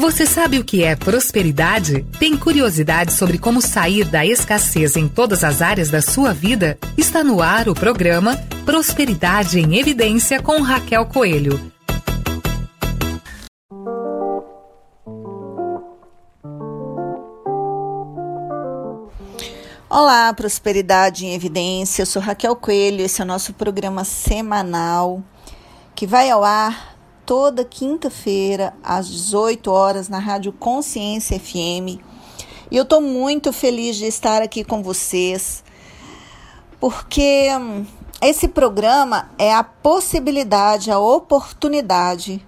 Você sabe o que é prosperidade? Tem curiosidade sobre como sair da escassez em todas as áreas da sua vida? Está no ar o programa Prosperidade em Evidência com Raquel Coelho. Olá, Prosperidade em Evidência. Eu sou Raquel Coelho. Esse é o nosso programa semanal que vai ao ar toda quinta-feira, às 18 horas, na Rádio Consciência FM. E eu estou muito feliz de estar aqui com vocês, porque hum, esse programa é a possibilidade, a oportunidade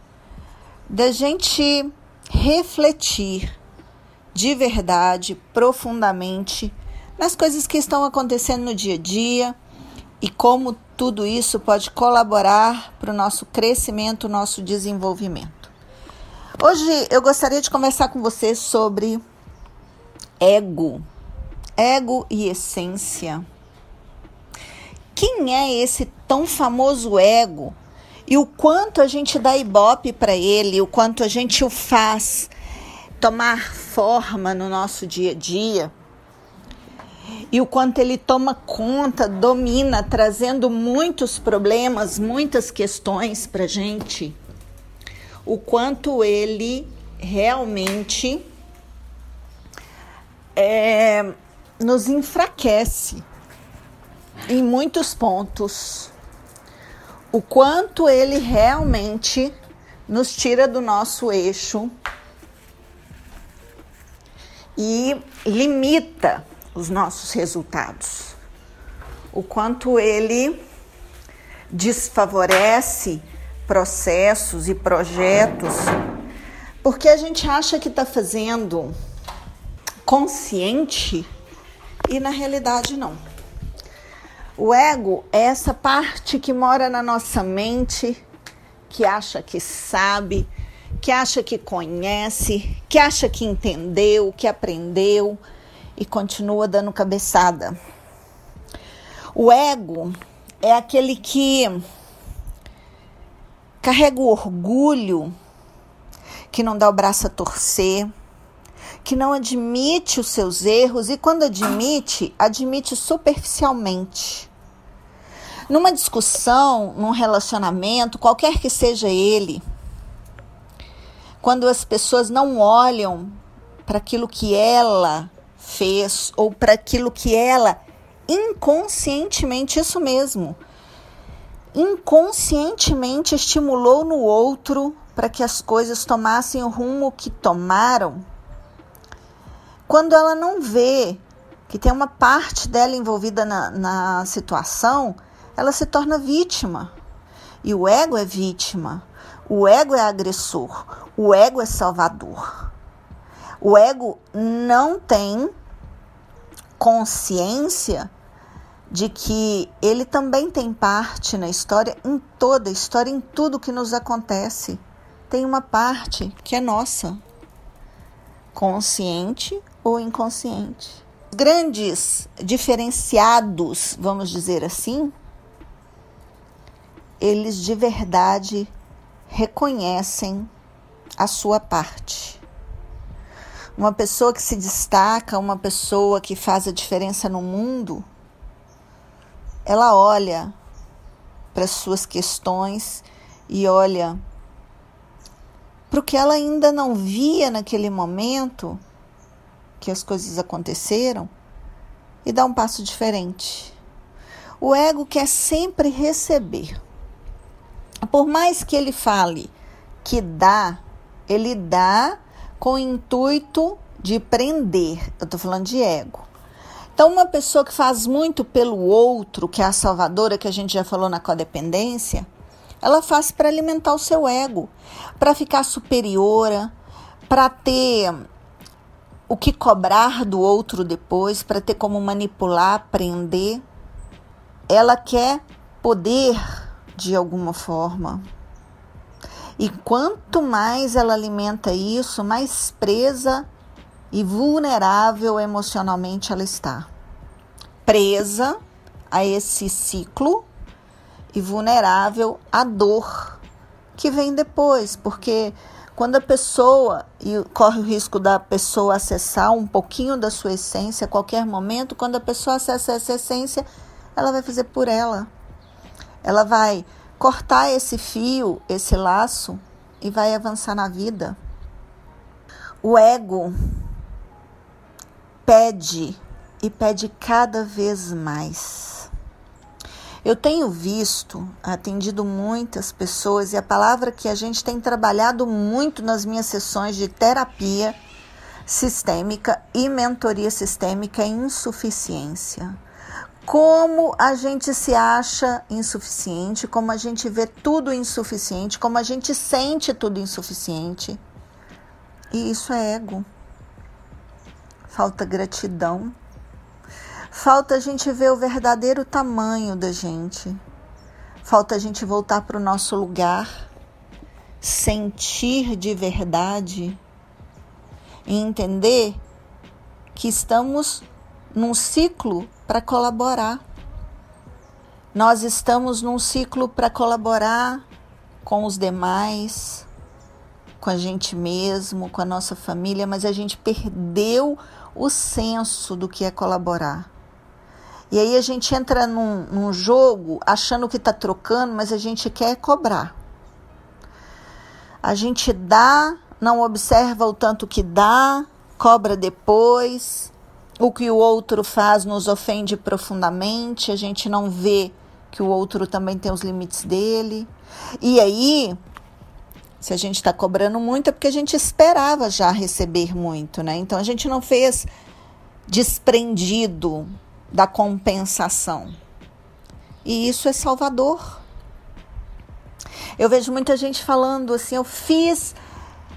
da gente refletir de verdade, profundamente, nas coisas que estão acontecendo no dia a dia e como tudo isso pode colaborar para o nosso crescimento, nosso desenvolvimento. Hoje eu gostaria de conversar com você sobre ego, ego e essência. Quem é esse tão famoso ego e o quanto a gente dá ibope para ele, o quanto a gente o faz tomar forma no nosso dia a dia? E o quanto ele toma conta, domina, trazendo muitos problemas, muitas questões para gente, o quanto ele realmente é, nos enfraquece em muitos pontos, o quanto ele realmente nos tira do nosso eixo e limita os nossos resultados. O quanto ele desfavorece processos e projetos, porque a gente acha que está fazendo consciente e na realidade não. O ego é essa parte que mora na nossa mente, que acha que sabe, que acha que conhece, que acha que entendeu, que aprendeu, e continua dando cabeçada. O ego é aquele que carrega o orgulho, que não dá o braço a torcer, que não admite os seus erros e, quando admite, admite superficialmente. Numa discussão, num relacionamento, qualquer que seja ele, quando as pessoas não olham para aquilo que ela fez ou para aquilo que ela inconscientemente, isso mesmo, inconscientemente estimulou no outro para que as coisas tomassem o rumo que tomaram, quando ela não vê que tem uma parte dela envolvida na, na situação, ela se torna vítima. E o ego é vítima, o ego é agressor, o ego é salvador. O ego não tem consciência de que ele também tem parte na história, em toda a história, em tudo que nos acontece. Tem uma parte que é nossa, consciente ou inconsciente. Grandes diferenciados, vamos dizer assim, eles de verdade reconhecem a sua parte. Uma pessoa que se destaca, uma pessoa que faz a diferença no mundo, ela olha para as suas questões e olha para o que ela ainda não via naquele momento que as coisas aconteceram e dá um passo diferente. O ego quer sempre receber. Por mais que ele fale que dá, ele dá com o intuito de prender. Eu estou falando de ego. Então, uma pessoa que faz muito pelo outro, que é a salvadora, que a gente já falou na codependência, ela faz para alimentar o seu ego, para ficar superiora, para ter o que cobrar do outro depois, para ter como manipular, prender. Ela quer poder de alguma forma. E quanto mais ela alimenta isso, mais presa e vulnerável emocionalmente ela está. Presa a esse ciclo e vulnerável à dor que vem depois, porque Quando a pessoa, e corre o risco da pessoa acessar um pouquinho da sua essência a qualquer momento, quando a pessoa acessa essa essência, ela vai fazer por ela. Ela vai cortar esse fio, esse laço e vai avançar na vida. O ego pede e pede cada vez mais. Eu tenho visto, atendido muitas pessoas e a palavra que a gente tem trabalhado muito nas minhas sessões de terapia sistêmica e mentoria sistêmica é insuficiência. Como a gente se acha insuficiente, como a gente vê tudo insuficiente, como a gente sente tudo insuficiente. E isso é ego. Falta gratidão Falta a gente ver o verdadeiro tamanho da gente. Falta a gente voltar para o nosso lugar, sentir de verdade e entender que estamos num ciclo para colaborar. Nós estamos num ciclo para colaborar com os demais, com a gente mesmo, com a nossa família, mas a gente perdeu o senso do que é colaborar. E aí a gente entra num, num jogo achando que está trocando, mas a gente quer cobrar. A gente dá, não observa o tanto que dá, cobra depois. O que o outro faz nos ofende profundamente, a gente não vê que o outro também tem os limites dele. E aí, se a gente está cobrando muito, é porque a gente esperava já receber muito, né? Então a gente não fez desprendido da compensação. E isso é salvador. Eu vejo muita gente falando assim: eu fiz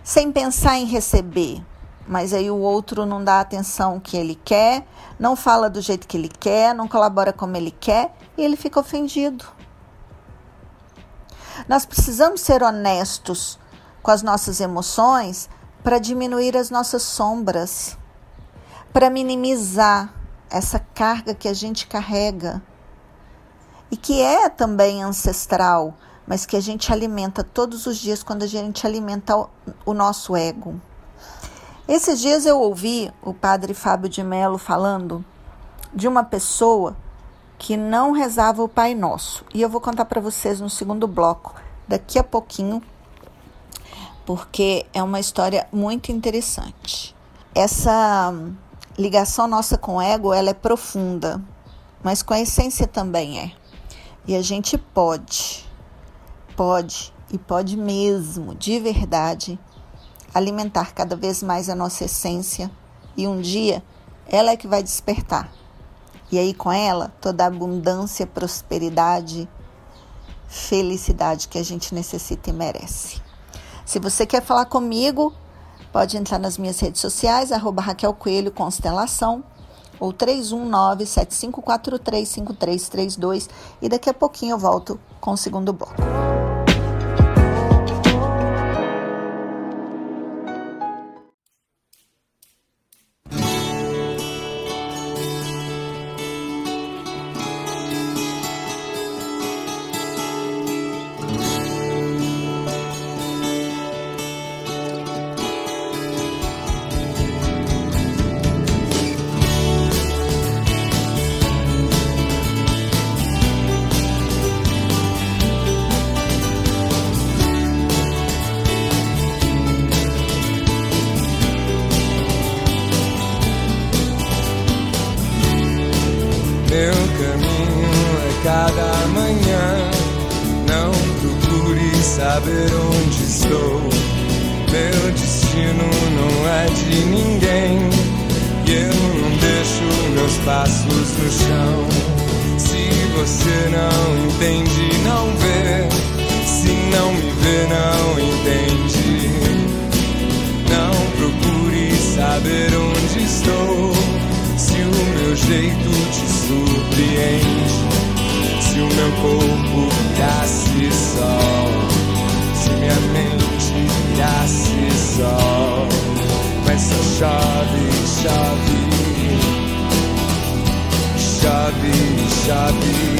sem pensar em receber, mas aí o outro não dá a atenção que ele quer, não fala do jeito que ele quer, não colabora como ele quer e ele fica ofendido. Nós precisamos ser honestos com as nossas emoções para diminuir as nossas sombras, para minimizar essa carga que a gente carrega e que é também ancestral, mas que a gente alimenta todos os dias quando a gente alimenta o, nosso ego. Esses dias eu ouvi o padre Fábio de Mello falando de uma pessoa que não rezava o Pai Nosso. E eu vou contar para vocês no segundo bloco, daqui a pouquinho, porque é uma história muito interessante. Essa ligação nossa com o ego ela é profunda, mas com a essência também é. E a gente pode, pode e pode mesmo, de verdade, alimentar cada vez mais a nossa essência e um dia ela é que vai despertar. E aí com ela toda a abundância, prosperidade, felicidade que a gente necessita e merece. Se você quer falar comigo, Pode entrar nas minhas redes sociais, arroba Raquel Coelho Constelação ou 319-7543-5332 e daqui a pouquinho eu volto com o segundo bloco. shot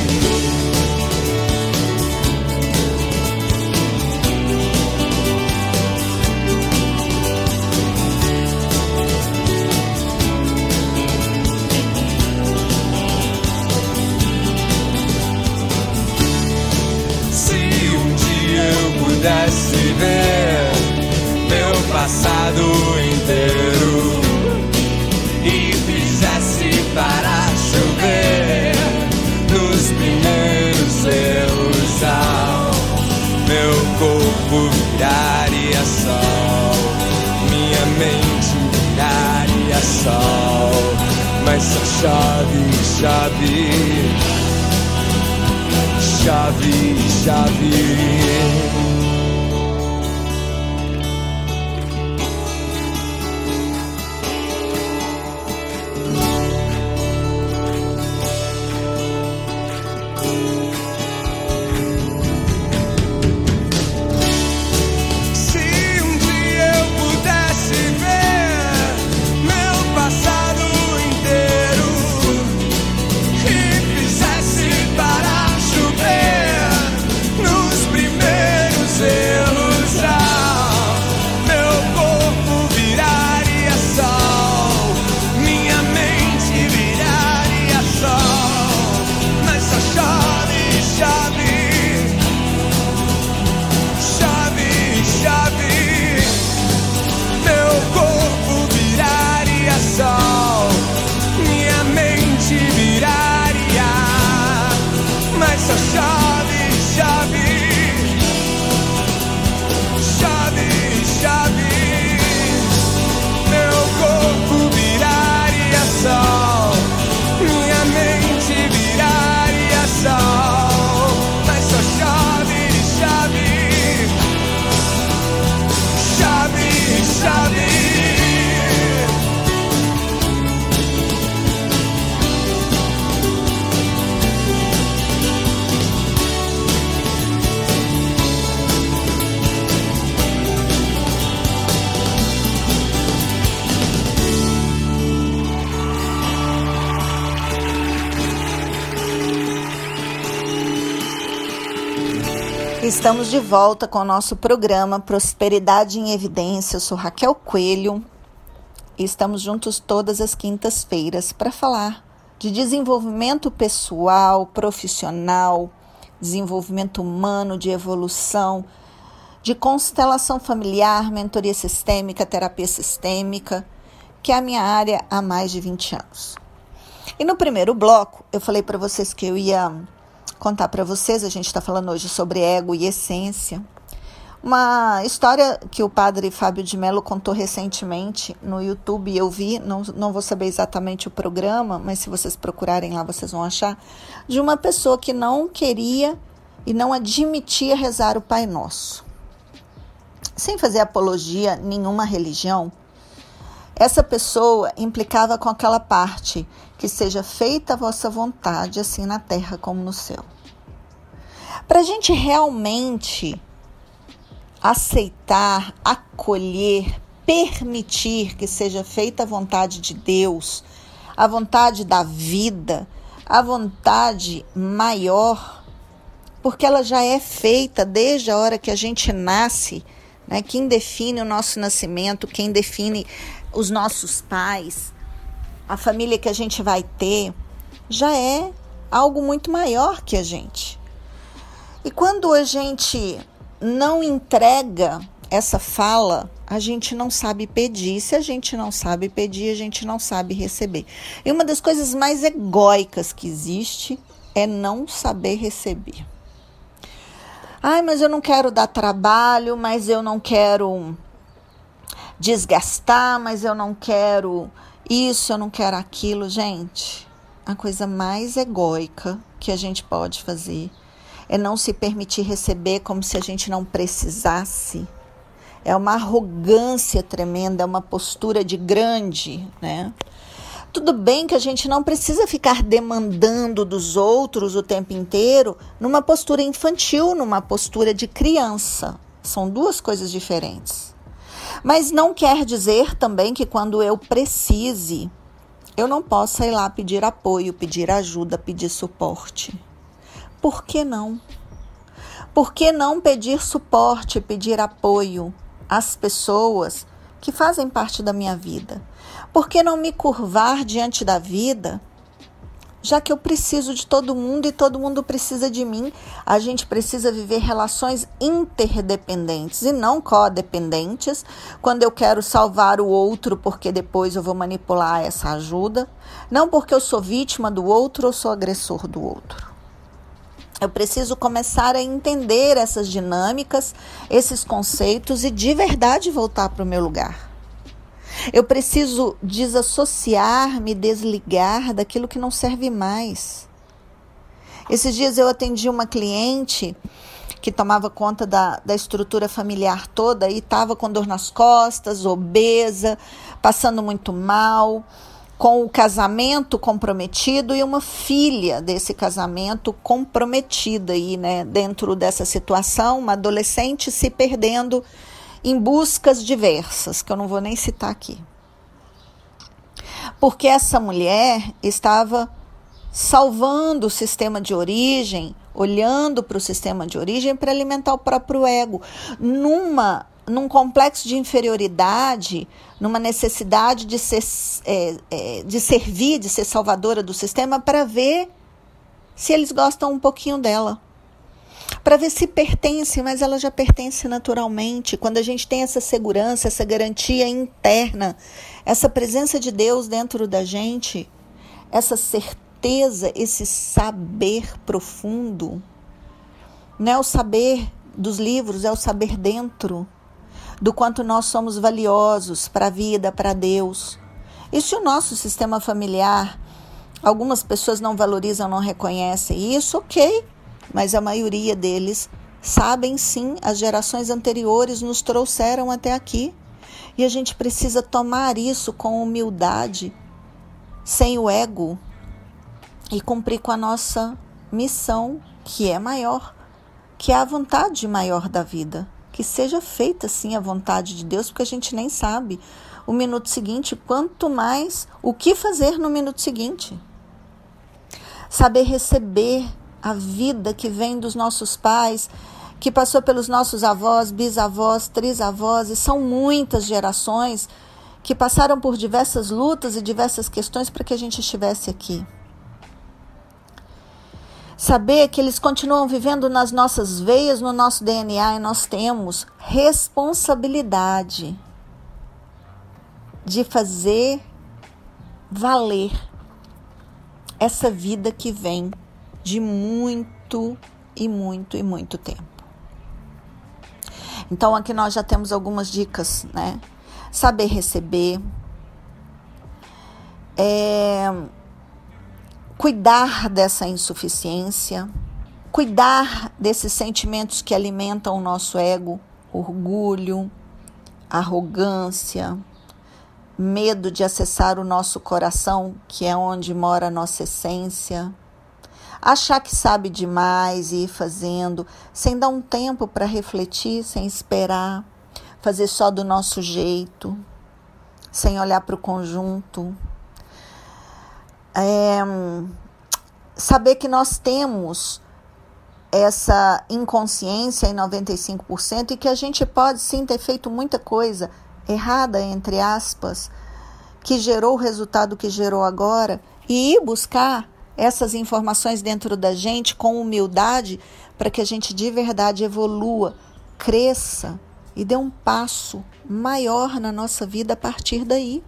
Estamos de volta com o nosso programa Prosperidade em Evidência. Eu sou Raquel Coelho e estamos juntos todas as quintas-feiras para falar de desenvolvimento pessoal, profissional, desenvolvimento humano, de evolução, de constelação familiar, mentoria sistêmica, terapia sistêmica, que é a minha área há mais de 20 anos. E no primeiro bloco, eu falei para vocês que eu ia contar para vocês. A gente está falando hoje sobre ego e essência. Uma história que o padre Fábio de Mello contou recentemente no YouTube, eu vi, não, não vou saber exatamente o programa, mas se vocês procurarem lá vocês vão achar, de uma pessoa que não queria e não admitia rezar o Pai Nosso. Sem fazer apologia nenhuma religião, essa pessoa implicava com aquela parte que seja feita a vossa vontade, assim na terra como no céu. Para a gente realmente aceitar, acolher, permitir que seja feita a vontade de Deus, a vontade da vida, a vontade maior, porque ela já é feita desde a hora que a gente nasce. Né? Quem define o nosso nascimento, quem define os nossos pais, a família que a gente vai ter, já é algo muito maior que a gente. E quando a gente não entrega essa fala, a gente não sabe pedir. Se a gente não sabe pedir, a gente não sabe receber. E uma das coisas mais egóicas que existe é não saber receber. Ai, mas eu não quero dar trabalho, mas eu não quero desgastar, mas eu não quero isso, eu não quero aquilo. Gente, a coisa mais egóica que a gente pode fazer é não se permitir receber como se a gente não precisasse. É uma arrogância tremenda, é uma postura de grande, né? Tudo bem que a gente não precisa ficar demandando dos outros o tempo inteiro numa postura infantil, numa postura de criança. São duas coisas diferentes. Mas não quer dizer também que quando eu precise, eu não possa ir lá pedir apoio, pedir ajuda, pedir suporte. Por que não? Por que não pedir suporte, pedir apoio às pessoas que fazem parte da minha vida? Por que não me curvar diante da vida, já que eu preciso de todo mundo e todo mundo precisa de mim. A gente precisa viver relações interdependentes e não codependentes, quando eu quero salvar o outro porque depois eu vou manipular essa ajuda, não porque eu sou vítima do outro ou sou agressor do outro. Eu preciso começar a entender essas dinâmicas, esses conceitos e de verdade voltar para o meu lugar. Eu preciso desassociar, me desligar daquilo que não serve mais. Esses dias eu atendi uma cliente que tomava conta da, da estrutura familiar toda e estava com dor nas costas, obesa, passando muito mal, com o casamento comprometido e uma filha desse casamento comprometida aí, né, dentro dessa situação, uma adolescente se perdendo em buscas diversas, que eu não vou nem citar aqui. Porque essa mulher estava salvando o sistema de origem, olhando para o sistema de origem para alimentar o próprio ego, numa num complexo de inferioridade, numa necessidade de ser, é, é, de servir, de ser salvadora do sistema para ver se eles gostam um pouquinho dela para ver se pertence, mas ela já pertence naturalmente. Quando a gente tem essa segurança, essa garantia interna, essa presença de Deus dentro da gente, essa certeza, esse saber profundo, não é o saber dos livros, é o saber dentro do quanto nós somos valiosos para a vida, para Deus. E se o nosso sistema familiar, algumas pessoas não valorizam, não reconhecem isso, ok mas a maioria deles sabem sim, as gerações anteriores nos trouxeram até aqui. E a gente precisa tomar isso com humildade, sem o ego, e cumprir com a nossa missão, que é maior, que é a vontade maior da vida. Que seja feita sim a vontade de Deus, porque a gente nem sabe o minuto seguinte, quanto mais o que fazer no minuto seguinte. Saber receber a vida que vem dos nossos pais, que passou pelos nossos avós, bisavós, trisavós, e são muitas gerações que passaram por diversas lutas e diversas questões para que a gente estivesse aqui. Saber que eles continuam vivendo nas nossas veias, no nosso DNA, e nós temos responsabilidade de fazer valer essa vida que vem de muito e muito e muito tempo. Então aqui nós já temos algumas dicas, né? Saber receber, é, cuidar dessa insuficiência, cuidar desses sentimentos que alimentam o nosso ego, orgulho, arrogância, medo de acessar o nosso coração, que é onde mora a nossa essência achar que sabe demais e ir fazendo, sem dar um tempo para refletir, sem esperar, fazer só do nosso jeito, sem olhar para o conjunto. É, saber que nós temos essa inconsciência em 95% e que a gente pode sim ter feito muita coisa errada, entre aspas, que gerou o resultado que gerou agora e ir buscar essas informações dentro da gente com humildade para que a gente de verdade evolua, cresça e dê um passo maior na nossa vida a partir daí.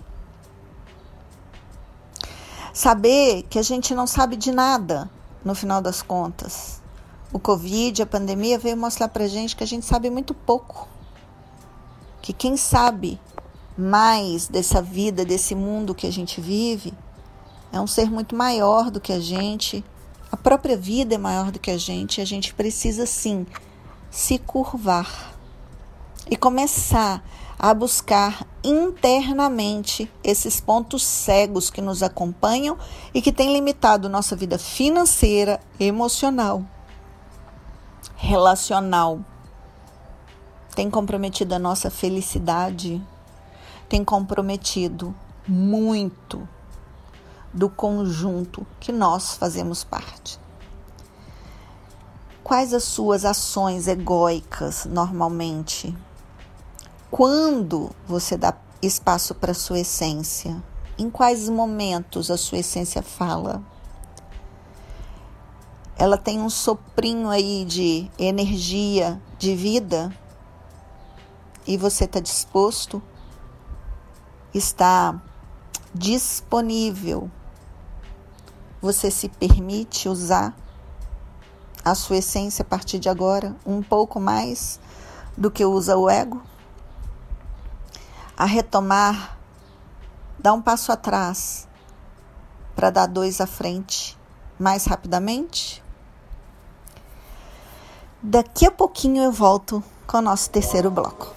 Saber que a gente não sabe de nada no final das contas. O Covid, a pandemia veio mostrar para gente que a gente sabe muito pouco. Que quem sabe mais dessa vida, desse mundo que a gente vive, é um ser muito maior do que a gente, a própria vida é maior do que a gente, a gente precisa sim se curvar e começar a buscar internamente esses pontos cegos que nos acompanham e que têm limitado nossa vida financeira, emocional, relacional. Tem comprometido a nossa felicidade, tem comprometido muito do conjunto que nós fazemos parte. Quais as suas ações egóicas normalmente? Quando você dá espaço para a sua essência? Em quais momentos a sua essência fala? ela tem um soprinho aí de energia, de vida, e você está disposto, está disponível, você se permite usar a sua essência a partir de agora um pouco mais do que usa o ego? A retomar, dar um passo atrás para dar dois à frente mais rapidamente? Daqui a pouquinho eu volto com o nosso terceiro bloco.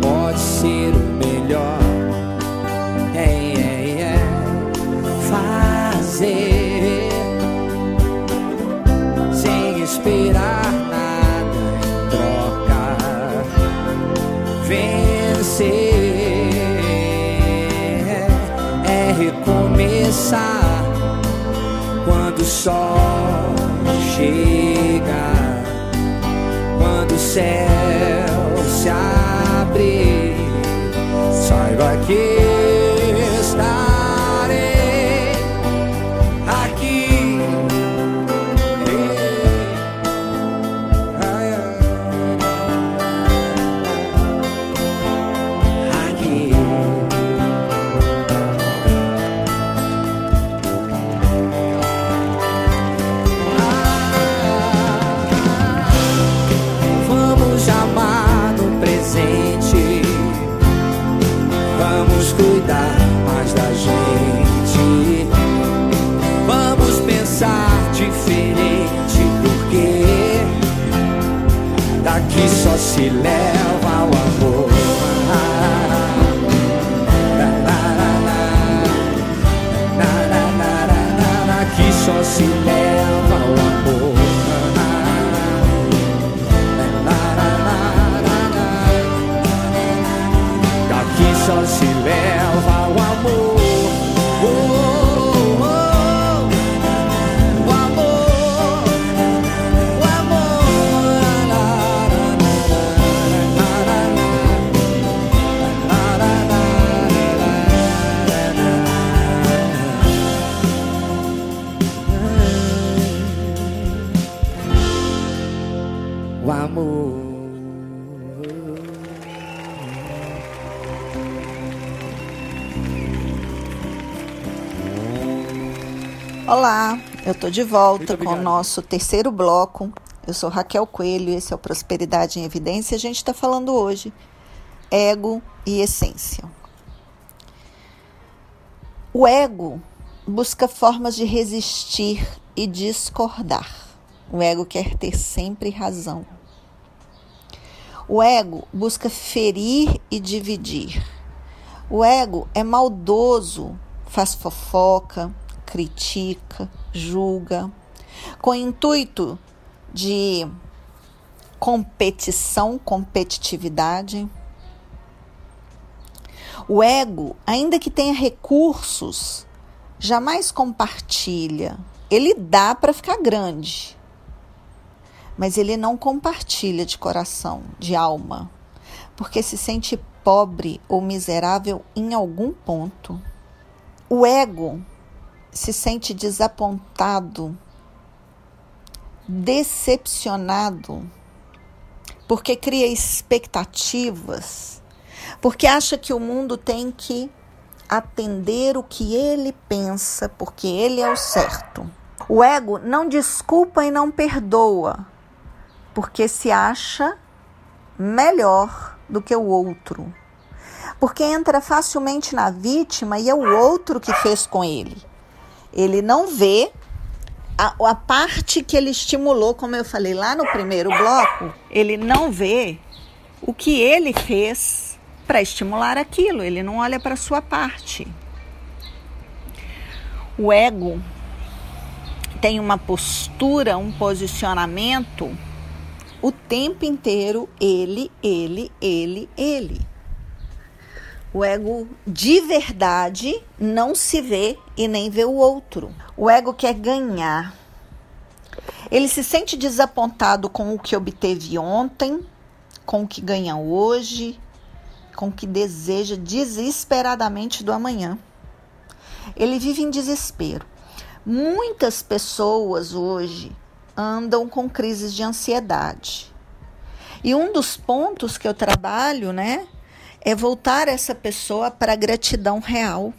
pode ser o melhor. É, é, é fazer sem esperar nada em troca. Vencer é recomeçar quando o sol chega, quando o céu Eu estou de volta com o nosso terceiro bloco. Eu sou Raquel Coelho, esse é o Prosperidade em Evidência. A gente está falando hoje ego e essência. O ego busca formas de resistir e discordar. O ego quer ter sempre razão. O ego busca ferir e dividir. O ego é maldoso, faz fofoca, critica, julga, com intuito de competição, competitividade. O ego, ainda que tenha recursos, jamais compartilha. Ele dá para ficar grande, mas ele não compartilha de coração, de alma, porque se sente pobre ou miserável em algum ponto. O ego se sente desapontado, decepcionado, porque cria expectativas, porque acha que o mundo tem que atender o que ele pensa, porque ele é o certo. O ego não desculpa e não perdoa, porque se acha melhor do que o outro. Porque entra facilmente na vítima e é o outro que fez com ele. Ele não vê a, a parte que ele estimulou, como eu falei lá no primeiro bloco, ele não vê o que ele fez para estimular aquilo, ele não olha para a sua parte. O ego tem uma postura, um posicionamento o tempo inteiro ele, ele, ele, ele. O ego de verdade não se vê e nem vê o outro. O ego quer ganhar. Ele se sente desapontado com o que obteve ontem, com o que ganha hoje, com o que deseja desesperadamente do amanhã. Ele vive em desespero. Muitas pessoas hoje andam com crises de ansiedade. E um dos pontos que eu trabalho, né, é voltar essa pessoa para a gratidão real.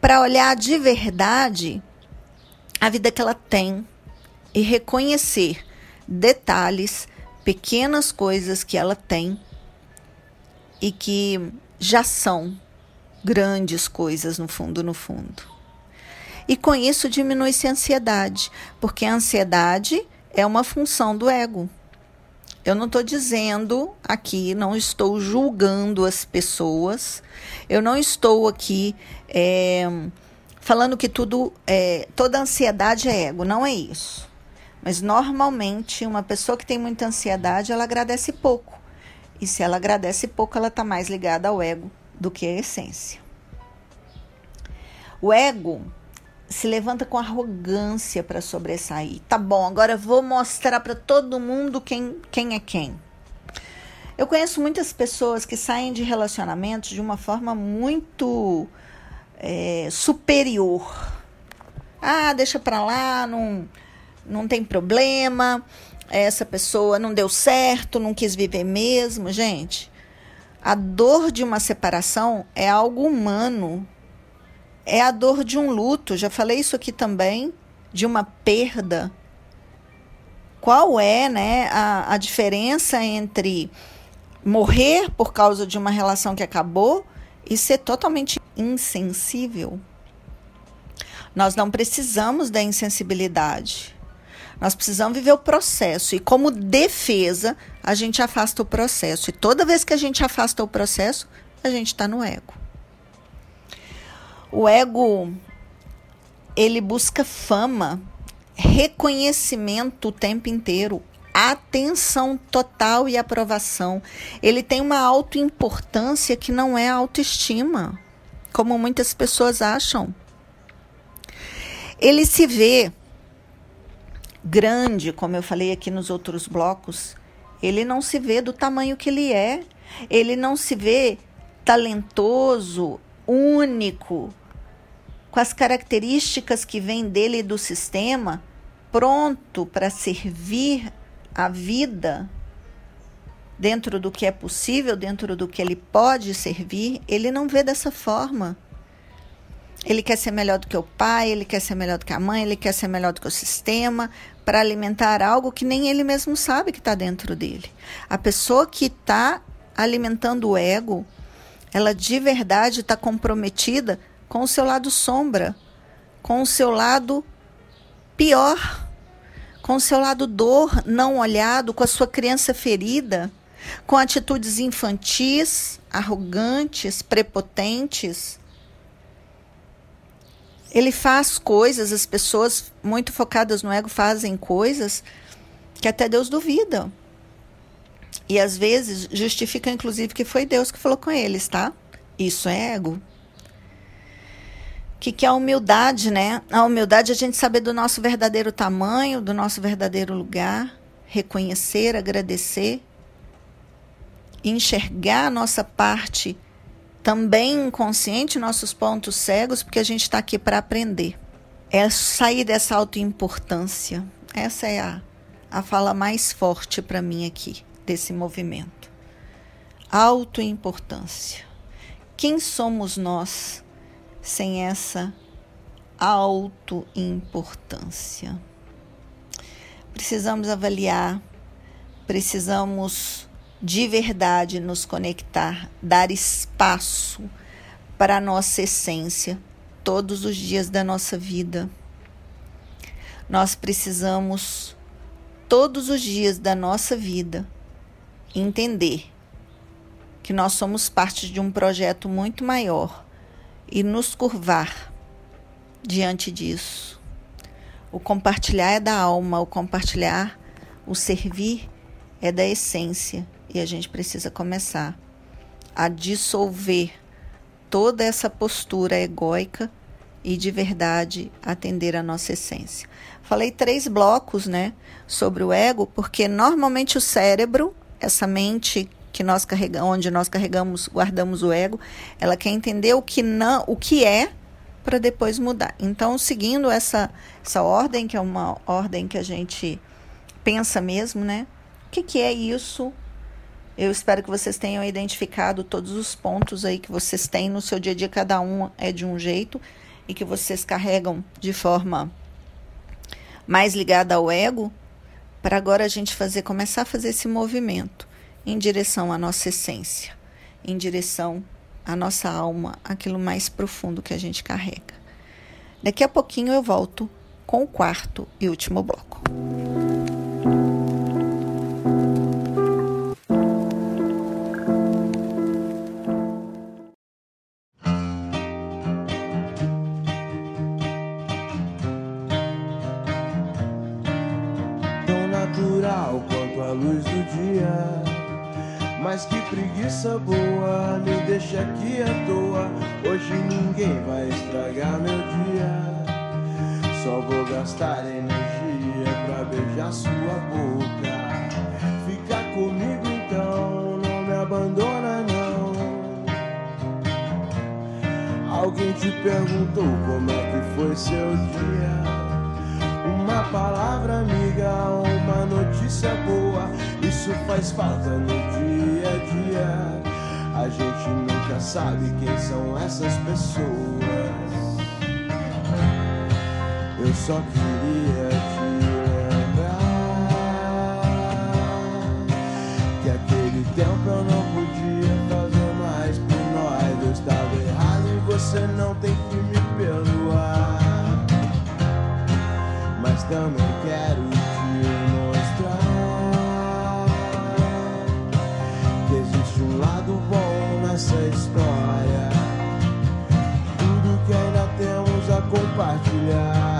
Para olhar de verdade a vida que ela tem e reconhecer detalhes, pequenas coisas que ela tem e que já são grandes coisas no fundo, no fundo. E com isso diminui-se a ansiedade, porque a ansiedade é uma função do ego. Eu não estou dizendo aqui, não estou julgando as pessoas, eu não estou aqui é, falando que tudo, é, toda ansiedade é ego, não é isso. Mas normalmente uma pessoa que tem muita ansiedade, ela agradece pouco. E se ela agradece pouco, ela está mais ligada ao ego do que à essência. O ego se levanta com arrogância para sobressair. Tá bom, agora vou mostrar para todo mundo quem, quem é quem. Eu conheço muitas pessoas que saem de relacionamentos de uma forma muito é, superior. Ah, deixa para lá, não, não tem problema. Essa pessoa não deu certo, não quis viver mesmo. Gente, a dor de uma separação é algo humano é a dor de um luto. Já falei isso aqui também, de uma perda. Qual é né, a, a diferença entre morrer por causa de uma relação que acabou e ser totalmente insensível? Nós não precisamos da insensibilidade. Nós precisamos viver o processo. E como defesa, a gente afasta o processo. E toda vez que a gente afasta o processo, a gente está no ego. O ego ele busca fama, reconhecimento o tempo inteiro, atenção total e aprovação. Ele tem uma autoimportância que não é autoestima, como muitas pessoas acham. Ele se vê grande, como eu falei aqui nos outros blocos, ele não se vê do tamanho que ele é, ele não se vê talentoso, único, com as características que vêm dele e do sistema, pronto para servir a vida dentro do que é possível, dentro do que ele pode servir, ele não vê dessa forma. Ele quer ser melhor do que o pai, ele quer ser melhor do que a mãe, ele quer ser melhor do que o sistema, para alimentar algo que nem ele mesmo sabe que está dentro dele. A pessoa que está alimentando o ego, ela de verdade está comprometida com o seu lado sombra, com o seu lado pior, com o seu lado dor não olhado, com a sua criança ferida, com atitudes infantis, arrogantes, prepotentes. Ele faz coisas, as pessoas muito focadas no ego fazem coisas que até Deus duvida. E às vezes justifica, inclusive, que foi Deus que falou com eles, tá? Isso é ego. Que, que é a humildade, né? A humildade é a gente saber do nosso verdadeiro tamanho, do nosso verdadeiro lugar, reconhecer, agradecer, enxergar a nossa parte também inconsciente, nossos pontos cegos, porque a gente está aqui para aprender. É sair dessa autoimportância. Essa é a, a fala mais forte para mim aqui, desse movimento. Autoimportância. Quem somos nós sem essa autoimportância? Precisamos avaliar, precisamos de verdade nos conectar, dar espaço para a nossa essência todos os dias da nossa vida. Nós precisamos, todos os dias da nossa vida, entender que nós somos parte de um projeto muito maior e nos curvar diante disso. O compartilhar é da alma, o compartilhar, o servir é da essência e a gente precisa começar a dissolver toda essa postura egóica e de verdade atender a nossa essência. Falei três blocos, né, sobre o ego, porque normalmente o cérebro, essa mente que nós carregamos, onde nós carregamos, guardamos o ego, ela quer entender o que não, o que é para depois mudar. Então, seguindo essa essa ordem, que é uma ordem que a gente pensa mesmo, né? O que, que é isso eu espero que vocês tenham identificado todos os pontos aí que vocês têm no seu dia a dia, cada um é de um jeito e que vocês carregam de forma mais ligada ao ego, para agora a gente fazer começar a fazer esse movimento em direção à nossa essência, em direção à nossa alma, aquilo mais profundo que a gente carrega. Daqui a pouquinho eu volto com o quarto e último bloco. Também quero te mostrar que existe um lado bom nessa história. Tudo que ainda temos a compartilhar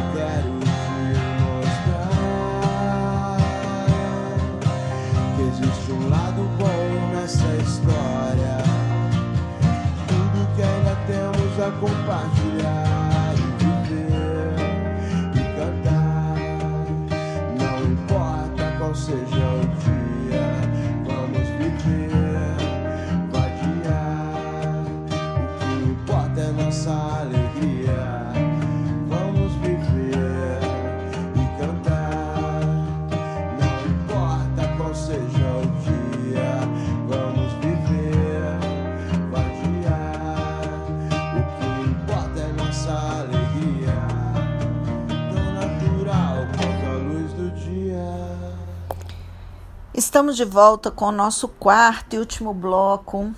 Estamos de volta com o nosso quarto e último bloco.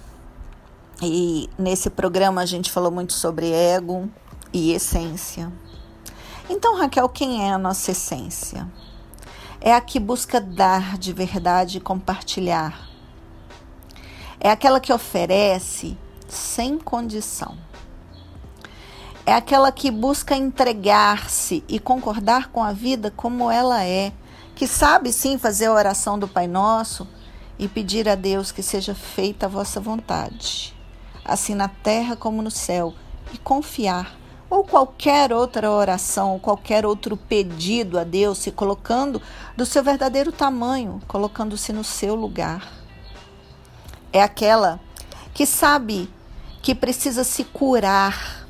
E nesse programa a gente falou muito sobre ego e essência. Então, Raquel, quem é a nossa essência? É a que busca dar de verdade e compartilhar. É aquela que oferece sem condição. É aquela que busca entregar-se e concordar com a vida como ela é que sabe sim fazer a oração do Pai Nosso e pedir a Deus que seja feita a vossa vontade, assim na terra como no céu, e confiar, ou qualquer outra oração, qualquer outro pedido a Deus, se colocando do seu verdadeiro tamanho, colocando-se no seu lugar. É aquela que sabe que precisa se curar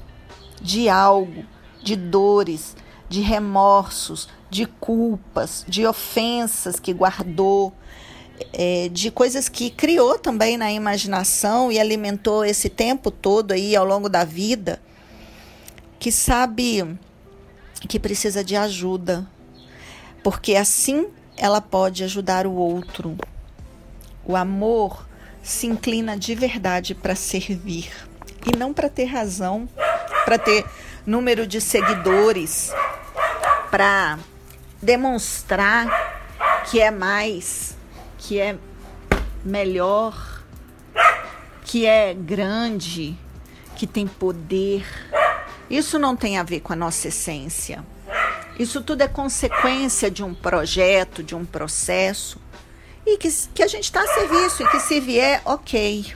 de algo, de dores, de remorsos, de culpas, de ofensas que guardou, é, de coisas que criou também na imaginação e alimentou esse tempo todo aí ao longo da vida, que sabe que precisa de ajuda, porque assim ela pode ajudar o outro. O amor se inclina de verdade para servir e não para ter razão, para ter número de seguidores, para demonstrar que é mais, que é melhor, que é grande, que tem poder. Isso não tem a ver com a nossa essência. Isso tudo é consequência de um projeto, de um processo, e que, que a gente está a serviço, e que se vier, ok.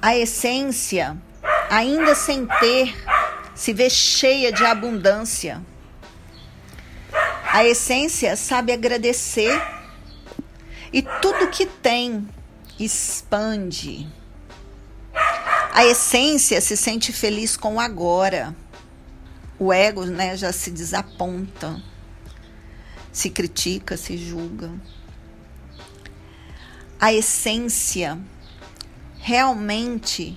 A essência, ainda sem ter se vê cheia de abundância. A essência sabe agradecer e tudo que tem expande. A essência se sente feliz com o agora. O ego né, já se desaponta, se critica, se julga. A essência realmente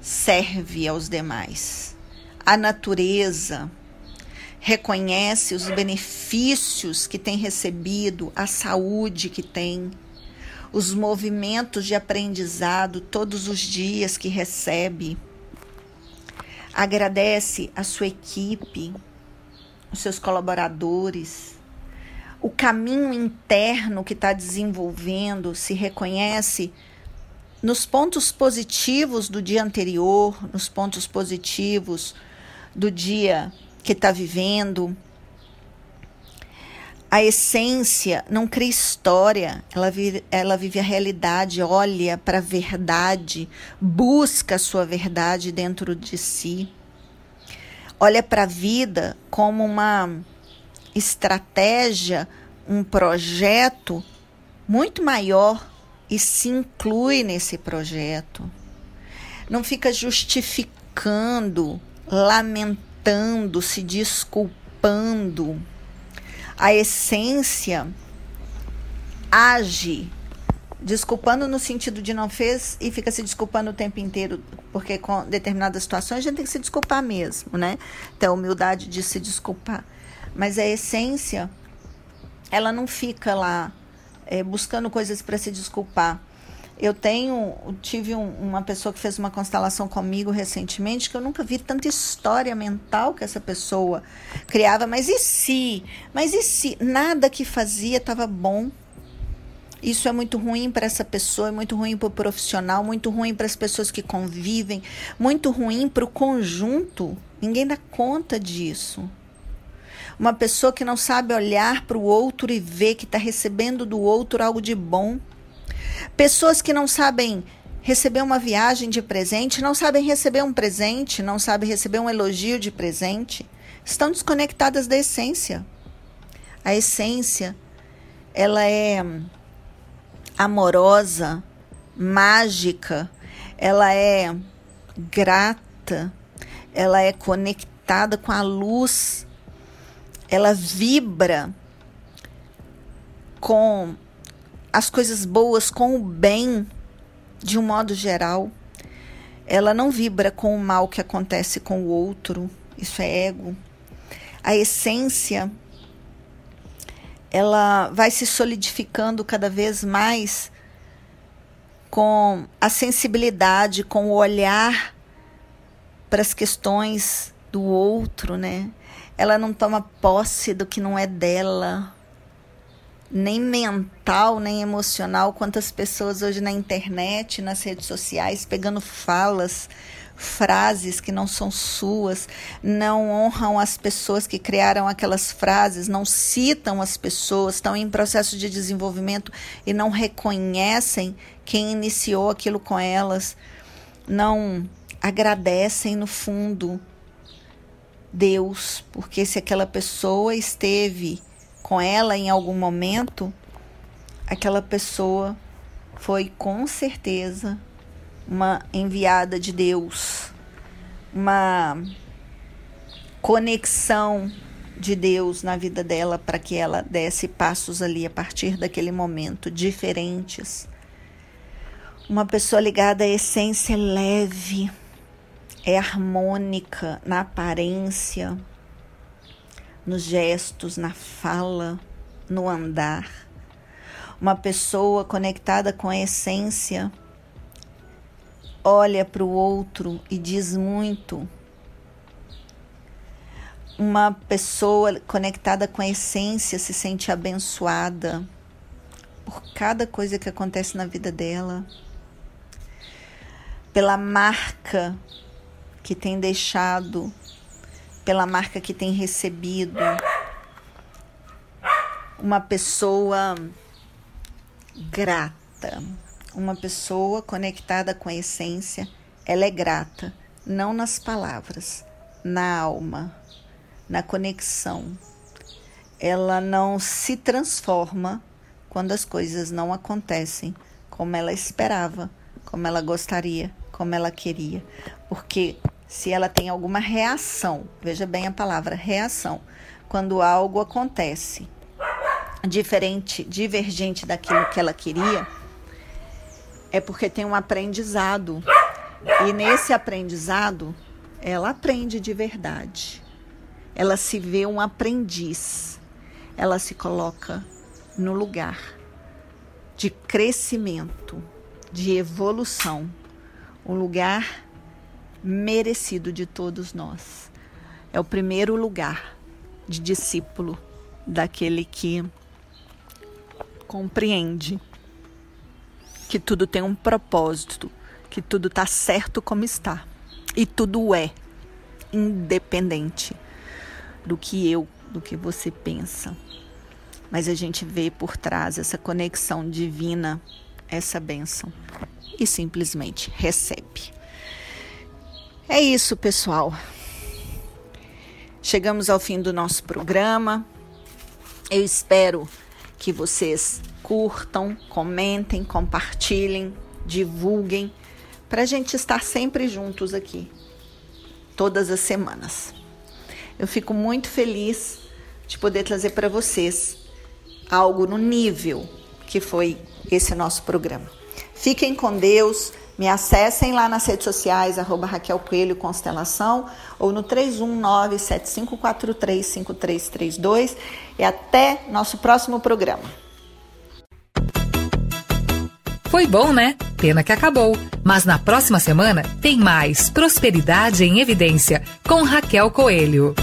serve aos demais a natureza, reconhece os benefícios que tem recebido, a saúde que tem, os movimentos de aprendizado todos os dias que recebe. Agradece a sua equipe, os seus colaboradores, o caminho interno que está desenvolvendo, se reconhece nos pontos positivos do dia anterior, nos pontos positivos do dia que está vivendo. A essência não cria história, ela vive, ela vive a realidade, olha para a verdade, busca a sua verdade dentro de si. Olha para a vida como uma estratégia, um projeto muito maior e se inclui nesse projeto. Não fica justificando lamentando, se desculpando. A essência age desculpando no sentido de não fez e fica se desculpando o tempo inteiro, porque com determinadas situações a gente tem que se desculpar mesmo, né? Então, humildade de se desculpar. Mas a essência, ela não fica lá é, buscando coisas para se desculpar. Eu tenho, tive um, uma pessoa que fez uma constelação comigo recentemente que eu nunca vi tanta história mental que essa pessoa criava. Mas e se? Mas e se? Nada que fazia estava bom. Isso é muito ruim para essa pessoa, é muito ruim para o profissional, muito ruim para as pessoas que convivem, muito ruim para o conjunto. Ninguém dá conta disso. Uma pessoa que não sabe olhar para o outro e ver que está recebendo do outro algo de bom Pessoas que não sabem receber uma viagem de presente, não sabem receber um presente, não sabem receber um elogio de presente, estão desconectadas da essência. A essência, ela é amorosa, mágica, ela é grata, ela é conectada com a luz, ela vibra com as coisas boas com o bem de um modo geral. Ela não vibra com o mal que acontece com o outro. Isso é ego. A essência ela vai se solidificando cada vez mais com a sensibilidade, com o olhar para as questões do outro, né? Ela não toma posse do que não é dela, nem mental, nem emocional. Quantas pessoas hoje na internet, nas redes sociais, pegando falas frases que não são suas, não honram as pessoas que criaram aquelas frases, não citam as pessoas, estão em processo de desenvolvimento e não reconhecem quem iniciou aquilo com elas, não agradecem no fundo Deus, porque se aquela pessoa esteve com ela em algum momento, aquela pessoa foi com certeza uma enviada de Deus, uma conexão de Deus na vida dela para que ela desse passos ali a partir daquele momento diferentes. Uma pessoa ligada à essência leve, é harmônica na aparência, nos gestos, na fala, no andar. Uma pessoa conectada com a essência olha para o outro e diz muito. Uma pessoa conectada com a essência se sente abençoada por cada coisa que acontece na vida dela, pela marca que tem deixado, pela marca que tem recebido. Uma pessoa grata uma pessoa conectada com a essência, ela é grata, não nas palavras, na alma, na conexão. Ela não se transforma quando as coisas não acontecem como ela esperava, como ela gostaria, como ela queria. Porque se ela tem alguma reação, veja bem a palavra reação, quando algo acontece diferente, divergente daquilo que ela queria, é porque tem um aprendizado. E nesse aprendizado, ela aprende de verdade. Ela se vê um aprendiz. Ela se coloca no lugar de crescimento, de evolução, um lugar merecido de todos nós. É o primeiro lugar de discípulo daquele que compreende que tudo tem um propósito, que tudo está certo como está. E tudo é independente do que eu, do que você pensa. Mas a gente vê por trás essa conexão divina, essa bênção e simplesmente recebe. É isso, pessoal. Chegamos ao fim do nosso programa. Eu espero que vocês curtam, comentem, compartilhem, divulguem, para a gente estar sempre juntos aqui, todas as semanas. Eu fico muito feliz de poder trazer para vocês algo no nível que foi esse nosso programa. Fiquem com Deus, me acessem lá nas redes sociais, arroba Raquel Coelho Constelação, ou no 319-7543-5332. E até nosso próximo programa. Foi bom, né? Pena que acabou. Mas na próxima semana tem mais Prosperidade em Evidência com Raquel Coelho.